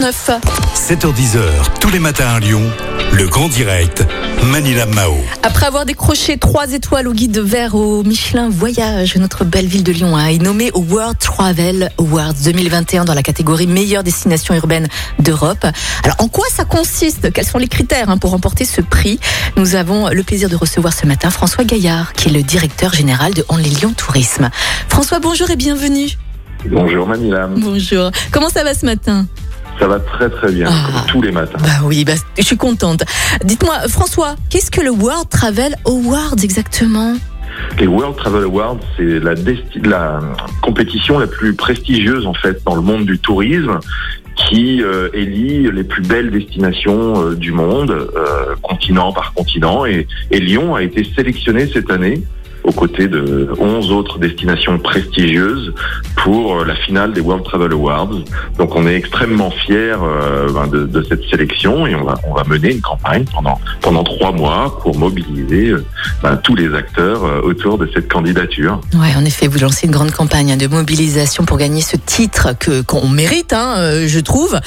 9. 7h10h, tous les matins à Lyon, le grand direct, Manila Mao. Après avoir décroché trois étoiles au guide vert au Michelin Voyage, notre belle ville de Lyon a été nommée au World Travel Awards 2021 dans la catégorie meilleure destination urbaine d'Europe. Alors, en quoi ça consiste? Quels sont les critères hein, pour remporter ce prix? Nous avons le plaisir de recevoir ce matin François Gaillard, qui est le directeur général de Only Lyon Tourisme. François, bonjour et bienvenue. Bonjour Manila, Bonjour. Comment ça va ce matin? Ça va très très bien, Ah. comme tous les matins. Bah oui, bah, je suis contente. Dites-moi, François, qu'est-ce que le World Travel Awards exactement? Les World Travel Awards, c'est la compétition la plus prestigieuse en fait dans le monde du tourisme qui euh, élit les plus belles destinations euh, du monde, euh, continent par continent. Et, et Lyon a été sélectionné cette année aux côtés de 11 autres destinations prestigieuses pour la finale des World Travel Awards. Donc on est extrêmement fiers euh, ben, de, cette sélection et on va, on va mener une campagne pendant, pendant trois mois pour mobiliser euh, ben, tous les acteurs euh, autour de cette candidature. Ouais, en effet, vous lancez une grande campagne hein, de mobilisation pour gagner ce titre que qu'on mérite, hein, je trouve.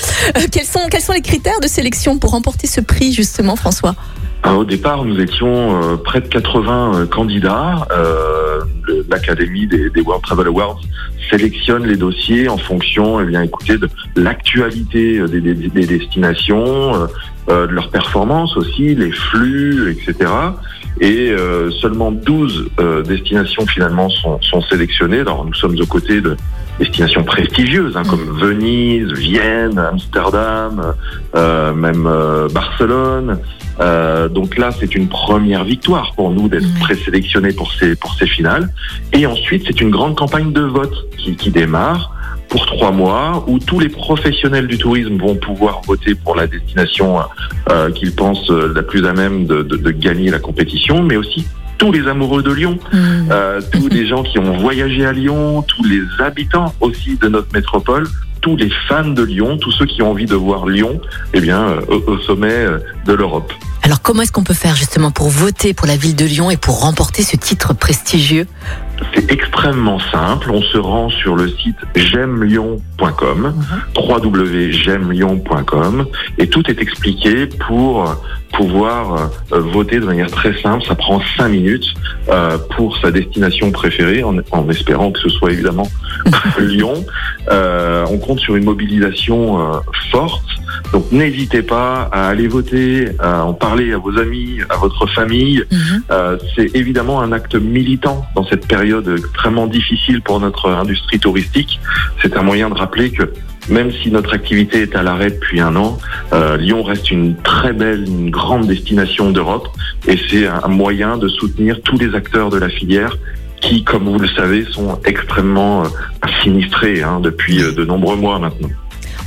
Quels sont quels sont les critères de sélection pour remporter ce prix justement, François? Alors, au départ, nous étions euh, près de 80 euh, candidats. Euh, L'Académie des, World Travel Awards sélectionne les dossiers en fonction, eh bien, écoutez, de l'actualité euh, des, des- des destinations, euh, euh, de leur performance aussi, les flux, etc. Et euh, seulement 12 euh, destinations finalement sont, sont sélectionnées. Alors, nous sommes aux côtés de destinations prestigieuses hein, comme Venise, Vienne, Amsterdam, euh, même euh, Barcelone. Euh, donc là, c'est une première victoire pour nous d'être présélectionnés pour ces pour ces finales. Et ensuite, c'est une grande campagne de vote qui, qui démarre pour trois mois où tous les professionnels du tourisme vont pouvoir voter pour la destination euh, qu'ils pensent euh, la plus à même de, de- de gagner la compétition, mais aussi tous les amoureux de Lyon, euh, tous les gens qui ont voyagé à Lyon, tous les habitants aussi de notre métropole, tous les fans de Lyon, tous ceux qui ont envie de voir Lyon, eh bien, euh, au, sommet de l'Europe. Alors comment est-ce qu'on peut faire justement pour voter pour la ville de Lyon et pour remporter ce titre prestigieux? C'est extrêmement simple. On se rend sur le site j'aime-lyon.com, www.j'aime-lyon.com, et tout est expliqué pour pouvoir euh, voter de manière très simple. Ça prend cinq minutes euh, pour sa destination préférée, en espérant que ce soit évidemment Lyon. Euh, on compte sur une mobilisation euh, forte. Donc n'hésitez pas à aller voter, à en parler à vos amis, à votre famille. Mhm. Euh, c'est évidemment un acte militant dans cette période extrêmement difficile pour notre industrie touristique. C'est un moyen de rappeler que même si notre activité est à l'arrêt depuis un an, euh, Lyon reste une très belle, une grande destination d'Europe et c'est un moyen de soutenir tous les acteurs de la filière qui, comme vous le savez, sont extrêmement euh, sinistrés hein, depuis euh, de nombreux mois maintenant.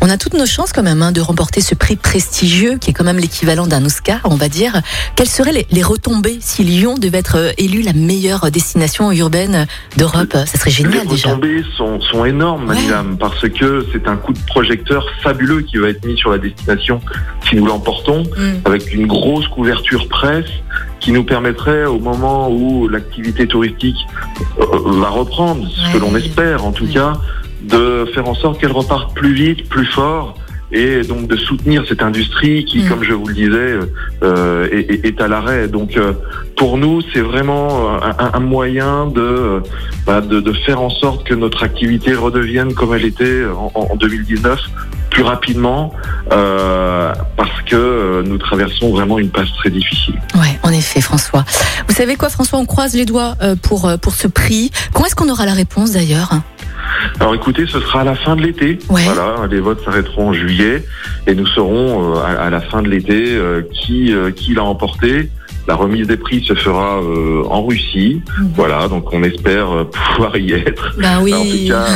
On a toutes nos chances quand même hein, de remporter ce prix prestigieux qui est quand même l'équivalent d'un Oscar, on va dire. Quelles seraient les, les retombées si Lyon devait être euh, élue la meilleure destination urbaine d'Europe? Ça serait Les génial déjà. retombées sont, sont énormes, Ouais. Manilam, parce que c'est un coup de projecteur fabuleux qui va être mis sur la destination si nous l'emportons, Mm. avec une grosse couverture presse qui nous permettrait, au moment où l'activité touristique euh, va reprendre, ce que l'on espère en tout Ouais. cas, de faire en sorte qu'elle reparte plus vite, plus fort. Et donc de soutenir cette industrie qui, Mm. comme je vous le disais, euh, est, est- à l'arrêt. Donc euh, pour nous, c'est vraiment un, moyen de, bah, de, de faire en sorte que notre activité redevienne comme elle était en, en 2019 plus rapidement euh, parce que euh, nous traversons vraiment une passe très difficile. Ouais, en effet, François. Vous savez quoi, François? On croise les doigts euh, pour euh, pour ce prix. Quand est-ce qu'on aura la réponse d'ailleurs? Alors écoutez, ce sera à la fin de l'été. Ouais. Voilà, les votes s'arrêteront en juillet et nous saurons euh, à, à la fin de l'été euh, qui euh, qui l'a emporté. La remise des prix se fera euh, en Russie. Mhm. Voilà, donc on espère euh, pouvoir y être. Oui. En tout cas,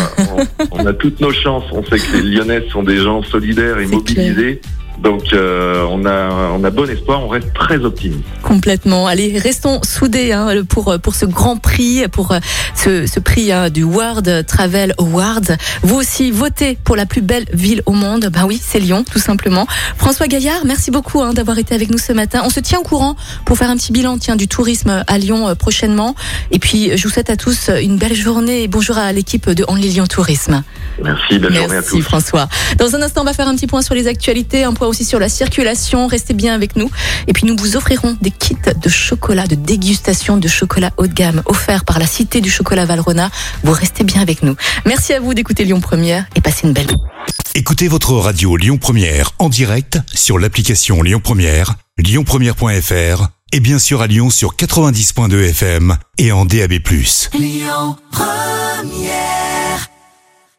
on, on a toutes nos chances. On sait que les Lyonnais sont des gens solidaires et mobilisés. Donc euh, on a on a bon espoir, on reste très optimiste. Complètement. Allez, restons soudés hein, pour pour ce grand prix, pour euh, ce, ce prix hein, du World Travel Award. Vous aussi votez pour la plus belle ville au monde. Ben oui, c'est Lyon, tout simplement. François Gaillard, merci beaucoup hein, d'avoir été avec nous ce matin. On se tient au courant pour faire un petit bilan tiens du tourisme à Lyon euh, prochainement. Et puis je vous souhaite à tous une belle journée et bonjour à l'équipe de Only Lyon Tourisme. Merci, belle journée à tous. Merci François. Dans un instant, on va faire un petit point sur les actualités, un point aussi sur la circulation. Restez bien avec nous. Et puis nous vous offrirons des kits de chocolat, de dégustation de chocolat haut de gamme offerts par la Cité du Chocolat Valrona. Vous restez bien avec nous. Merci à vous d'écouter Lyon Première et passez une belle Écoutez votre radio Lyon Première en direct sur l'application Lyon Première, lyonpremière.fr et bien sûr à Lyon sur 90.2 FM et en DAB+. Lyon Première